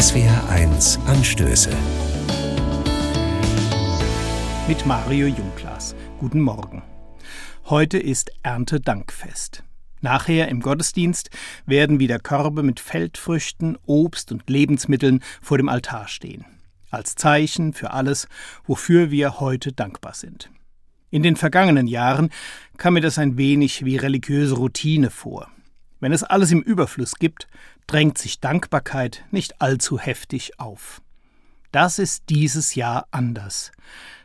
SWR1 Anstöße. Mit Mario Jungklas. Guten Morgen. Heute ist Erntedankfest. Nachher im Gottesdienst werden wieder Körbe mit Feldfrüchten, Obst und Lebensmitteln vor dem Altar stehen. Als Zeichen für alles, wofür wir heute dankbar sind. In den vergangenen Jahren kam mir das ein wenig wie religiöse Routine vor. Wenn es alles im Überfluss gibt, drängt sich Dankbarkeit nicht allzu heftig auf. Das ist dieses Jahr anders.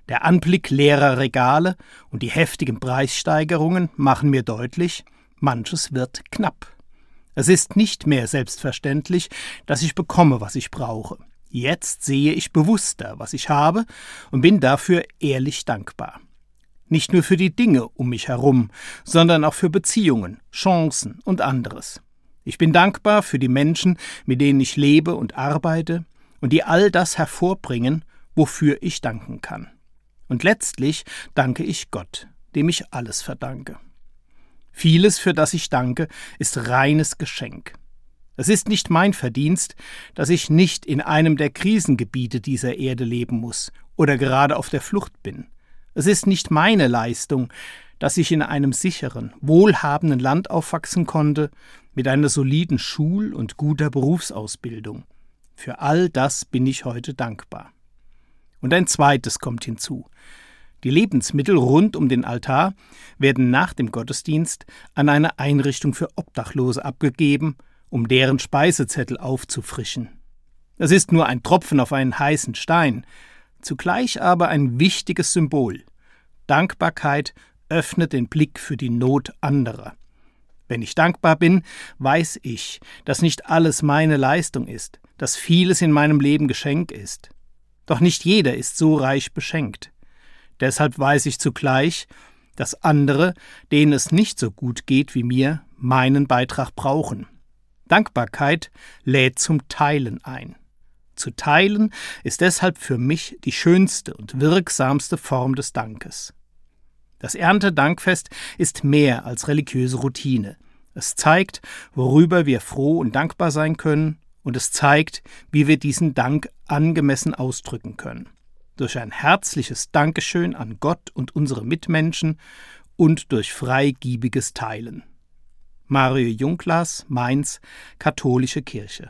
Der Anblick leerer Regale und die heftigen Preissteigerungen machen mir deutlich, manches wird knapp. Es ist nicht mehr selbstverständlich, dass ich bekomme, was ich brauche. Jetzt sehe ich bewusster, was ich habe, und bin dafür ehrlich dankbar. Nicht nur für die Dinge um mich herum, sondern auch für Beziehungen, Chancen und anderes. Ich bin dankbar für die Menschen, mit denen ich lebe und arbeite und die all das hervorbringen, wofür ich danken kann. Und letztlich danke ich Gott, dem ich alles verdanke. Vieles, für das ich danke, ist reines Geschenk. Es ist nicht mein Verdienst, dass ich nicht in einem der Krisengebiete dieser Erde leben muss oder gerade auf der Flucht bin. Es ist nicht meine Leistung, dass ich in einem sicheren, wohlhabenden Land aufwachsen konnte, mit einer soliden Schul- und guter Berufsausbildung. Für all das bin ich heute dankbar. Und ein zweites kommt hinzu. Die Lebensmittel rund um den Altar werden nach dem Gottesdienst an eine Einrichtung für Obdachlose abgegeben, um deren Speisezettel aufzufrischen. Es ist nur ein Tropfen auf einen heißen Stein, zugleich aber ein wichtiges Symbol. Dankbarkeit öffnet den Blick für die Not anderer. Wenn ich dankbar bin, weiß ich, dass nicht alles meine Leistung ist, dass vieles in meinem Leben Geschenk ist. Doch nicht jeder ist so reich beschenkt. Deshalb weiß ich zugleich, dass andere, denen es nicht so gut geht wie mir, meinen Beitrag brauchen. Dankbarkeit lädt zum Teilen ein. Zu teilen ist deshalb für mich die schönste und wirksamste Form des Dankes. Das Erntedankfest ist mehr als religiöse Routine. Es zeigt, worüber wir froh und dankbar sein können, und es zeigt, wie wir diesen Dank angemessen ausdrücken können. Durch ein herzliches Dankeschön an Gott und unsere Mitmenschen und durch freigiebiges Teilen. Mario Junglas, Mainz, Katholische Kirche